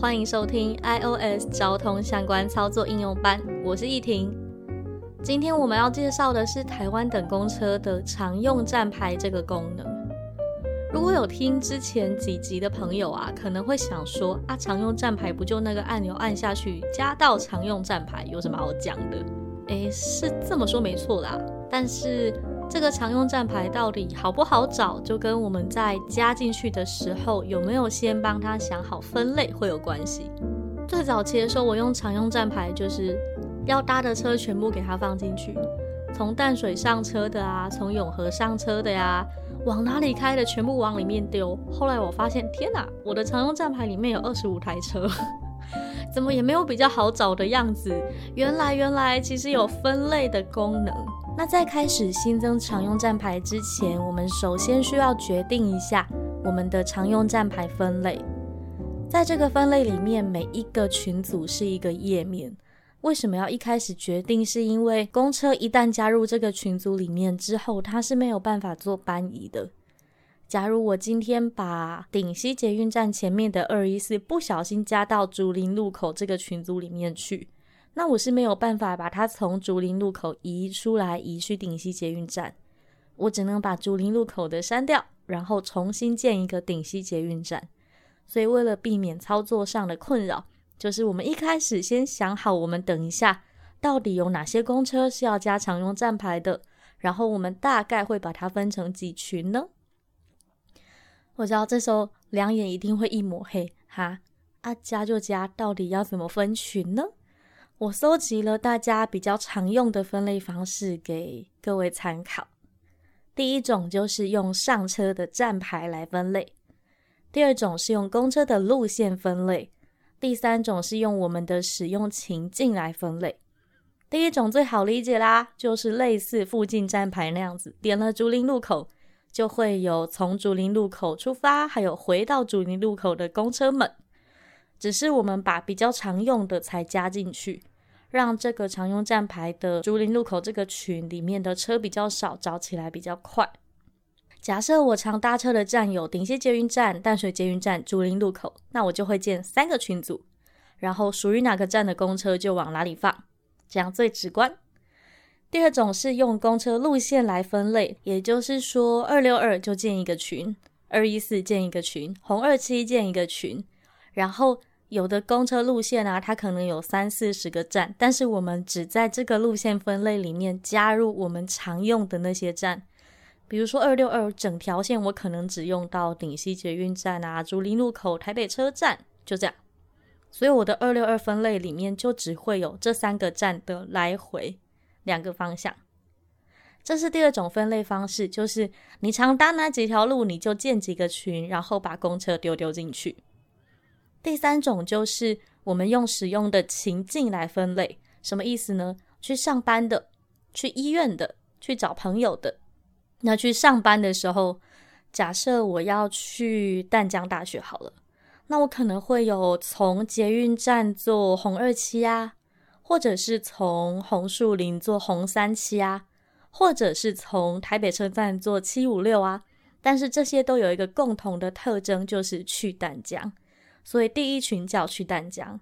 欢迎收听 iOS 交通相关操作应用班，我是易婷。今天我们要介绍的是台湾等公车的常用站牌这个功能。如果有听之前几集的朋友啊，可能会想说啊，常用站牌不就那个按钮按下去加到常用站牌，有什么好讲的？诶，是这么说没错啦，但是。这个常用站牌到底好不好找，就跟我们在加进去的时候有没有先帮他想好分类会有关系。最早期的时候，我用常用站牌，就是要搭的车全部给他放进去，从淡水上车的啊，从永和上车的呀，往哪里开的全部往里面丢。后来我发现，天哪，我的常用站牌里面有二十五台车，怎么也没有比较好找的样子。原来，原来其实有分类的功能。那在开始新增常用站牌之前，我们首先需要决定一下我们的常用站牌分类。在这个分类里面，每一个群组是一个页面。为什么要一开始决定？是因为公车一旦加入这个群组里面之后，它是没有办法做搬移的。假如我今天把顶溪捷运站前面的二一四不小心加到竹林路口这个群组里面去。那我是没有办法把它从竹林路口移出来，移去顶溪捷运站。我只能把竹林路口的删掉，然后重新建一个顶溪捷运站。所以为了避免操作上的困扰，就是我们一开始先想好，我们等一下到底有哪些公车是要加常用站牌的，然后我们大概会把它分成几群呢？我知道这时候两眼一定会一抹黑，哈，啊加就加，到底要怎么分群呢？我搜集了大家比较常用的分类方式给各位参考。第一种就是用上车的站牌来分类，第二种是用公车的路线分类，第三种是用我们的使用情境来分类。第一种最好理解啦，就是类似附近站牌那样子，点了竹林路口，就会有从竹林路口出发，还有回到竹林路口的公车们。只是我们把比较常用的才加进去。让这个常用站牌的竹林路口这个群里面的车比较少，找起来比较快。假设我常搭车的站有顶溪捷运站、淡水捷运站、竹林路口，那我就会建三个群组，然后属于哪个站的公车就往哪里放，这样最直观。第二种是用公车路线来分类，也就是说二六二就建一个群，二一四建一个群，红二七建一个群，然后。有的公车路线啊，它可能有三四十个站，但是我们只在这个路线分类里面加入我们常用的那些站，比如说二六二整条线，我可能只用到顶溪捷运站啊、竹林路口、台北车站，就这样。所以我的二六二分类里面就只会有这三个站的来回两个方向。这是第二种分类方式，就是你常搭哪几条路，你就建几个群，然后把公车丢丢进去。第三种就是我们用使用的情境来分类，什么意思呢？去上班的，去医院的，去找朋友的。那去上班的时候，假设我要去淡江大学好了，那我可能会有从捷运站坐红二七啊，或者是从红树林坐红三七啊，或者是从台北车站坐七五六啊。但是这些都有一个共同的特征，就是去淡江。所以第一群叫去淡江，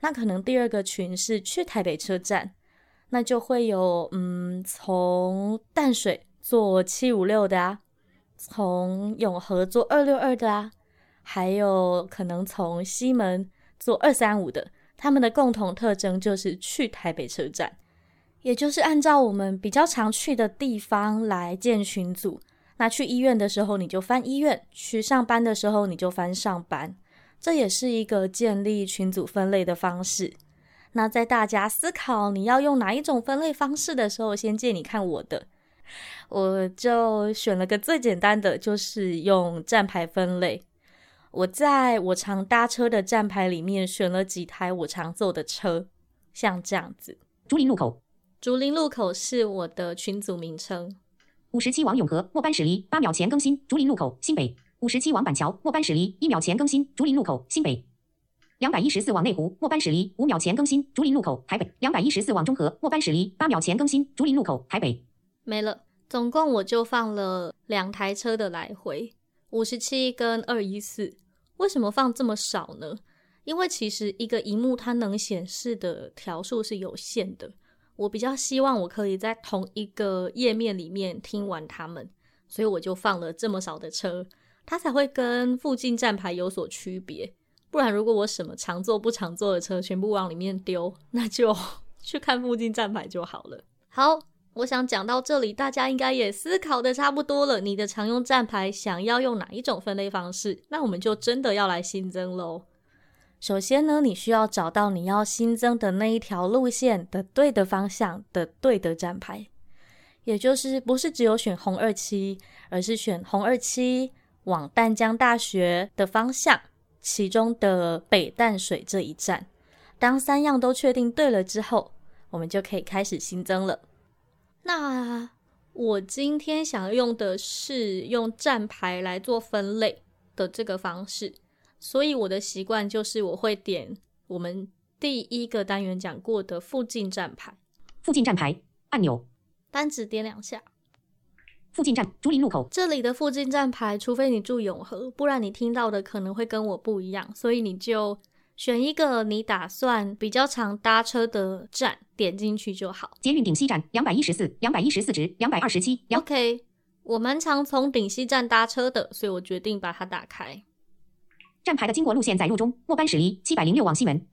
那可能第二个群是去台北车站，那就会有嗯，从淡水坐七五六的啊，从永和坐二六二的啊，还有可能从西门坐二三五的，他们的共同特征就是去台北车站，也就是按照我们比较常去的地方来建群组。那去医院的时候你就翻医院，去上班的时候你就翻上班。这也是一个建立群组分类的方式。那在大家思考你要用哪一种分类方式的时候，先借你看我的，我就选了个最简单的，就是用站牌分类。我在我常搭车的站牌里面选了几台我常坐的车，像这样子。竹林路口，竹林路口是我的群组名称。五十七王永和，末班驶离，八秒前更新。竹林路口，新北。五十七往板桥，末班驶离，一秒前更新。竹林路口，新北。两百一十四往内湖，末班驶离，五秒前更新。竹林路口，台北。两百一十四往中和，末班驶离，八秒前更新。竹林路口，台北。没了，总共我就放了两台车的来回，五十七跟二一四。为什么放这么少呢？因为其实一个荧幕它能显示的条数是有限的。我比较希望我可以在同一个页面里面听完他们，所以我就放了这么少的车，它才会跟附近站牌有所区别。不然，如果我什么常坐不常坐的车全部往里面丢，那就 去看附近站牌就好了。好，我想讲到这里，大家应该也思考的差不多了。你的常用站牌想要用哪一种分类方式？那我们就真的要来新增喽。首先呢，你需要找到你要新增的那一条路线的对的方向的对的站牌，也就是不是只有选红二七，而是选红二七往淡江大学的方向，其中的北淡水这一站。当三样都确定对了之后，我们就可以开始新增了。那我今天想用的是用站牌来做分类的这个方式。所以我的习惯就是我会点我们第一个单元讲过的附近站牌，附近站牌按钮，单指点两下。附近站竹林路口，这里的附近站牌，除非你住永和，不然你听到的可能会跟我不一样，所以你就选一个你打算比较常搭车的站，点进去就好。捷运顶西站两百一十四，两百一十四值两百二十七。OK，我蛮常从顶西站搭车的，所以我决定把它打开。站牌的经过路线载入中，末班驶离七百零六往西门。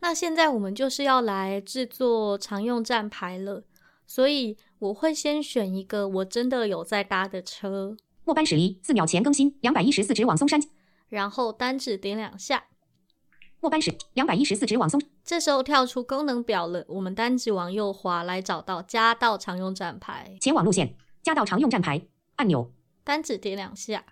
那现在我们就是要来制作常用站牌了，所以我会先选一个我真的有在搭的车。末班驶离四秒前更新，两百一十四直往松山，然后单指点两下。末班驶两百一十四直往松，这时候跳出功能表了，我们单指往右滑来找到加到常用站牌，前往路线加到常用站牌按钮，单指点两下。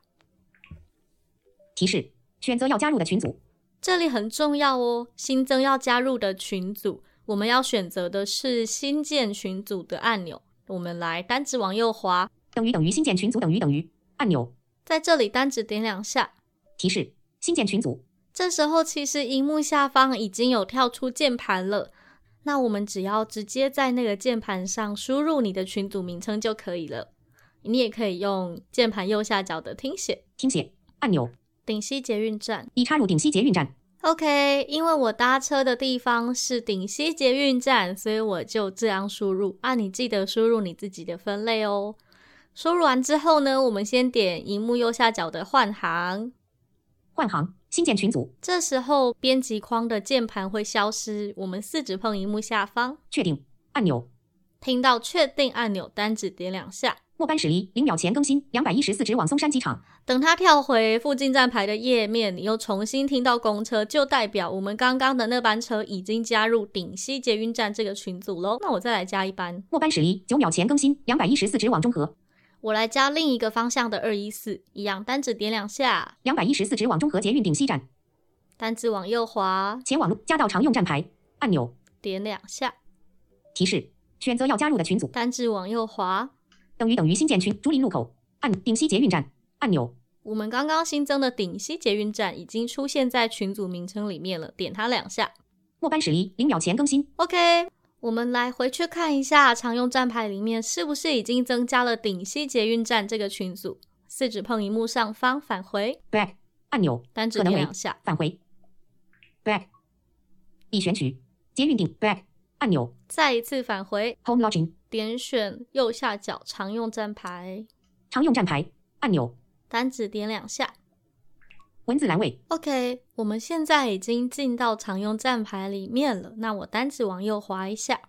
提示。选择要加入的群组，这里很重要哦。新增要加入的群组，我们要选择的是新建群组的按钮。我们来单指往右滑，等于等于新建群组等于等于按钮，在这里单指点两下，提示新建群组。这时候其实荧幕下方已经有跳出键盘了，那我们只要直接在那个键盘上输入你的群组名称就可以了。你也可以用键盘右下角的听写听写按钮。顶溪捷运站已插入顶溪捷运站。OK，因为我搭车的地方是顶溪捷运站，所以我就这样输入。啊，你记得输入你自己的分类哦。输入完之后呢，我们先点荧幕右下角的换行，换行，新建群组。这时候编辑框的键盘会消失，我们四指碰荧幕下方确定按钮，听到确定按钮，单指点两下。末班驶离，零秒前更新，两百一十四直往松山机场。等它跳回附近站牌的页面，你又重新听到公车，就代表我们刚刚的那班车已经加入顶溪捷运站这个群组喽。那我再来加一班。末班驶离，九秒前更新，两百一十四直往中和。我来加另一个方向的二一四，一样单指点两下。两百一十四直往中和捷运顶西站，单指往右滑，前往路加到常用站牌按钮，点两下。提示：选择要加入的群组，单指往右滑。等于等于新建群竹林路口按顶西捷运站按钮。我们刚刚新增的顶西捷运站已经出现在群组名称里面了，点它两下。末班驶离，零秒前更新。OK，我们来回去看一下常用站牌里面是不是已经增加了顶西捷运站这个群组。四指碰荧幕上方返回 back 按钮，单指点两下返回 back。已选取捷运顶 back 按钮，再一次返回 home login。点选右下角常用站牌，常用站牌按钮，单指点两下，文字栏位。OK，我们现在已经进到常用站牌里面了。那我单指往右滑一下，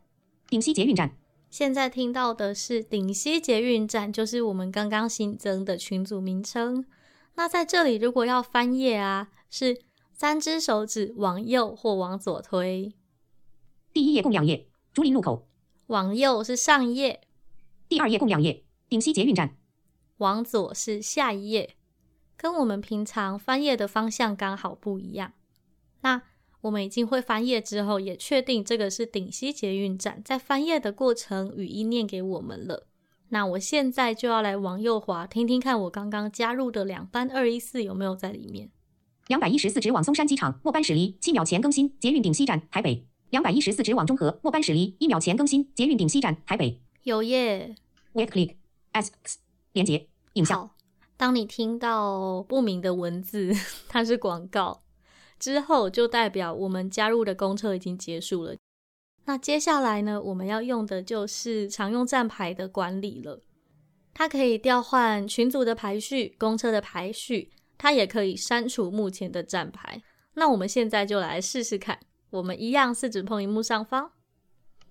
顶溪捷运站。现在听到的是顶溪捷运站，就是我们刚刚新增的群组名称。那在这里，如果要翻页啊，是三只手指往右或往左推。第一页共两页，竹林路口。往右是上一页，第二页共两页，顶溪捷运站。往左是下一页，跟我们平常翻页的方向刚好不一样。那我们已经会翻页之后，也确定这个是顶溪捷运站。在翻页的过程，语音念给我们了。那我现在就要来往右滑，听听看我刚刚加入的两班二一四有没有在里面。两百一十四直往松山机场，末班驶离，七秒前更新。捷运顶溪站，台北。两百一十四直往中和，末班驶离，一秒前更新。捷运顶西站，台北。有耶。Wait click s 连接影像。当你听到不明的文字，它是广告。之后就代表我们加入的公车已经结束了。那接下来呢，我们要用的就是常用站牌的管理了。它可以调换群组的排序、公车的排序，它也可以删除目前的站牌。那我们现在就来试试看。我们一样是指碰荧幕上方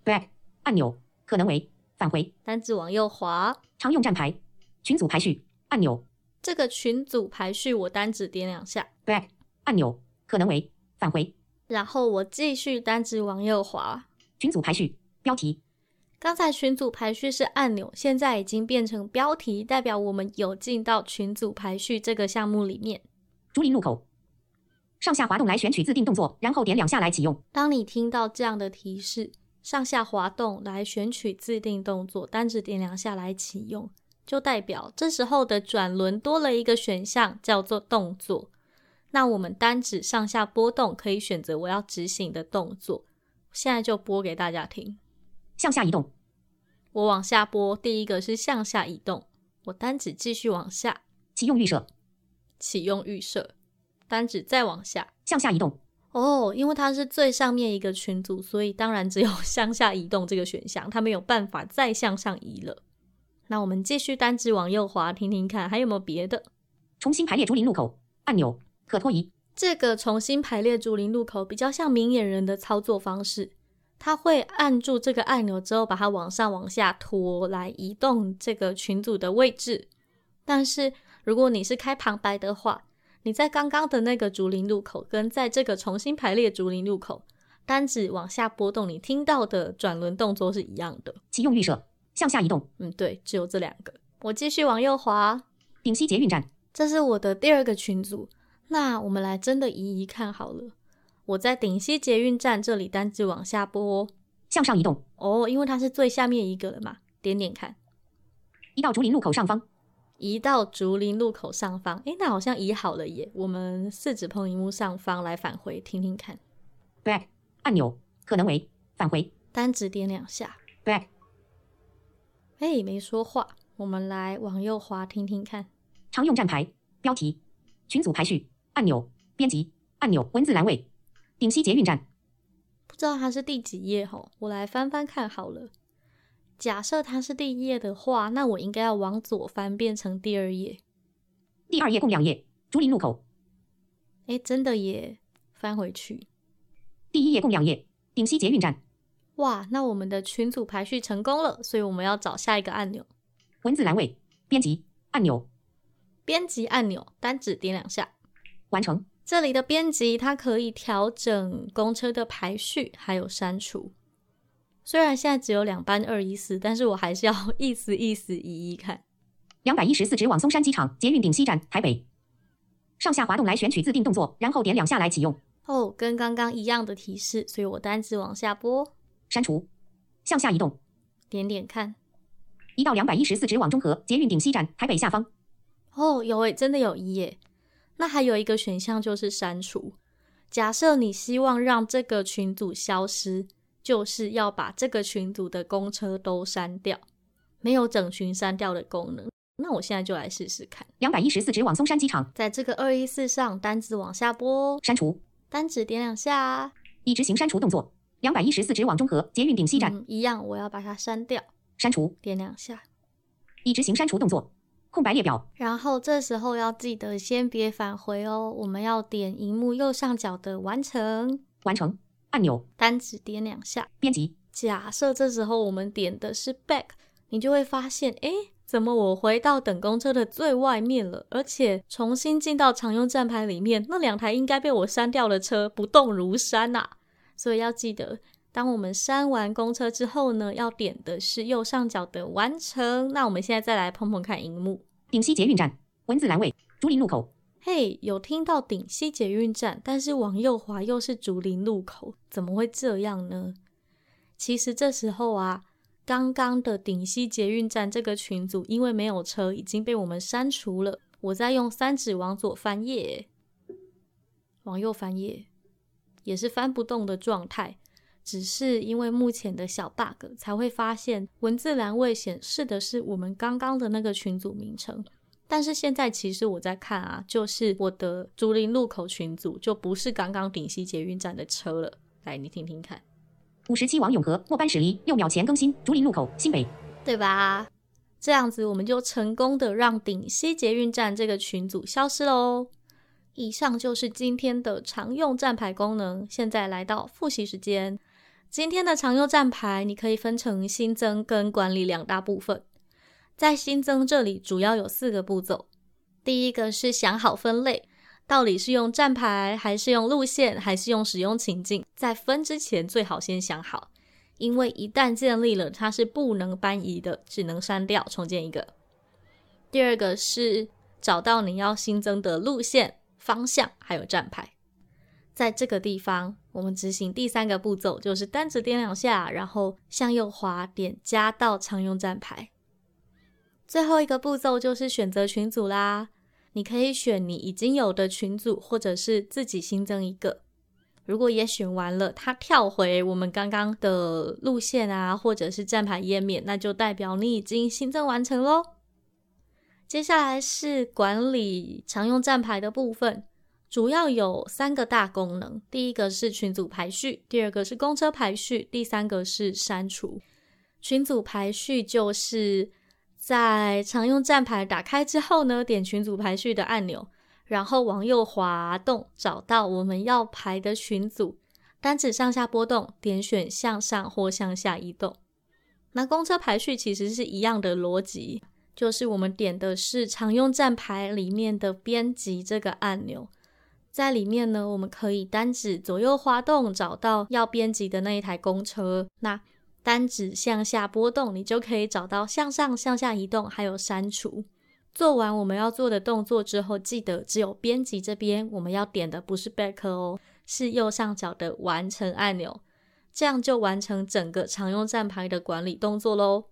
，Back 按钮可能为返回，单指往右滑，常用站牌群组排序按钮。这个群组排序我单指点两下，Back 按钮。可能为返回，然后我继续单指往右滑，群组排序标题。刚才群组排序是按钮，现在已经变成标题，代表我们有进到群组排序这个项目里面。竹林路口，上下滑动来选取自定动作，然后点两下来启用。当你听到这样的提示，上下滑动来选取自定动作，单指点两下来启用，就代表这时候的转轮多了一个选项，叫做动作。那我们单指上下波动，可以选择我要执行的动作。现在就播给大家听。向下移动，我往下拨。第一个是向下移动，我单指继续往下。启用预设，启用预设，单指再往下。向下移动。哦，因为它是最上面一个群组，所以当然只有 向下移动这个选项，它没有办法再向上移了。那我们继续单指往右滑，听听看还有没有别的。重新排列竹林路口按钮。可拖移，这个重新排列竹林路口比较像明眼人的操作方式，他会按住这个按钮之后，把它往上往下拖来移动这个群组的位置。但是如果你是开旁白的话，你在刚刚的那个竹林路口跟在这个重新排列竹林路口，单指往下拨动，你听到的转轮动作是一样的。启用预设，向下移动。嗯，对，只有这两个。我继续往右滑，顶溪捷运站，这是我的第二个群组。那我们来真的移移看好了。我在顶溪捷运站这里单指往下拨，向上移动哦，因为它是最下面一个了嘛。点点看，移到竹林路口上方，移到竹林路口上方。诶，那好像移好了耶。我们四指碰荧幕上方来返回，听听看。Back 按钮可能为返回，单指点两下。Back，哎，没说话。我们来往右滑，听听看。常用站牌标题，群组排序。按钮编辑按钮文字栏位顶溪捷运站，不知道它是第几页吼，我来翻翻看好了。假设它是第一页的话，那我应该要往左翻变成第二页。第二页共两页，竹林路口。哎，真的耶！翻回去。第一页共两页，顶溪捷运站。哇，那我们的群组排序成功了，所以我们要找下一个按钮。文字栏位编辑按钮，编辑按钮单指点两下。完成这里的编辑，它可以调整公车的排序，还有删除。虽然现在只有两班二一四，但是我还是要意思意思一一看。两百一十四直往松山机场捷运顶西站台北，上下滑动来选取自定动作，然后点两下来启用。哦，跟刚刚一样的提示，所以我单指往下拨，删除，向下移动，点点看，移到两百一十四直往中和捷运顶西站台北下方。哦，有诶，真的有一耶。那还有一个选项就是删除。假设你希望让这个群组消失，就是要把这个群组的公车都删掉，没有整群删掉的功能。那我现在就来试试看。两百一十四直往松山机场，在这个二一四上单子往下拨，删除，单指点两下，已执行删除动作。两百一十四直往中和捷运顶西站，一样，我要把它删掉，删除，点两下，已执行删除动作。空白列表，然后这时候要记得先别返回哦，我们要点荧幕右上角的完成，完成按钮，单指点两下，编辑。假设这时候我们点的是 back，你就会发现，哎，怎么我回到等公车的最外面了，而且重新进到常用站牌里面，那两台应该被我删掉的车不动如山呐。所以要记得当我们删完公车之后呢，要点的是右上角的完成。那我们现在再来碰碰看荧幕，顶溪捷运站文字栏位竹林路口。嘿，有听到顶溪捷运站，但是往右滑又是竹林路口，怎么会这样呢？其实这时候啊，刚刚的顶溪捷运站这个群组因为没有车，已经被我们删除了。我在用三指往左翻页，往右翻页，也是翻不动的状态。只是因为目前的小 bug，才会发现文字栏位显示的是我们刚刚的那个群组名称。但是现在其实我在看啊，就是我的竹林路口群组，就不是刚刚顶溪捷运站的车了。来，你听听看。五十七王永和末班驶离，六秒前更新。竹林路口新北，对吧？这样子我们就成功的让顶溪捷运站这个群组消失喽。以上就是今天的常用站牌功能。现在来到复习时间。今天的常用站牌，你可以分成新增跟管理两大部分。在新增这里，主要有四个步骤。第一个是想好分类，到底是用站牌，还是用路线，还是用使用情境？在分之前，最好先想好，因为一旦建立了，它是不能搬移的，只能删掉，重建一个。第二个是找到你要新增的路线、方向，还有站牌。在这个地方，我们执行第三个步骤，就是单指点两下，然后向右滑点加到常用站牌。最后一个步骤就是选择群组啦。你可以选你已经有的群组，或者是自己新增一个。如果也选完了，它跳回我们刚刚的路线啊，或者是站牌页面，那就代表你已经新增完成喽。接下来是管理常用站牌的部分。主要有三个大功能，第一个是群组排序，第二个是公车排序，第三个是删除。群组排序就是在常用站牌打开之后呢，点群组排序的按钮，然后往右滑动，找到我们要排的群组，单指上下波动，点选向上或向下移动。那公车排序其实是一样的逻辑，就是我们点的是常用站牌里面的编辑这个按钮。在里面呢，我们可以单指左右滑动，找到要编辑的那一台公车。那单指向下波动，你就可以找到向上、向下移动，还有删除。做完我们要做的动作之后，记得只有编辑这边我们要点的不是 back 哦，是右上角的完成按钮，这样就完成整个常用站牌的管理动作喽。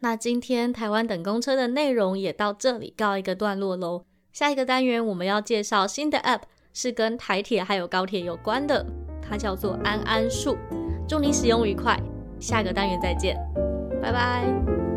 那今天台湾等公车的内容也到这里告一个段落喽。下一个单元我们要介绍新的 app。是跟台铁还有高铁有关的，它叫做安安树。祝你使用愉快，下个单元再见，拜拜。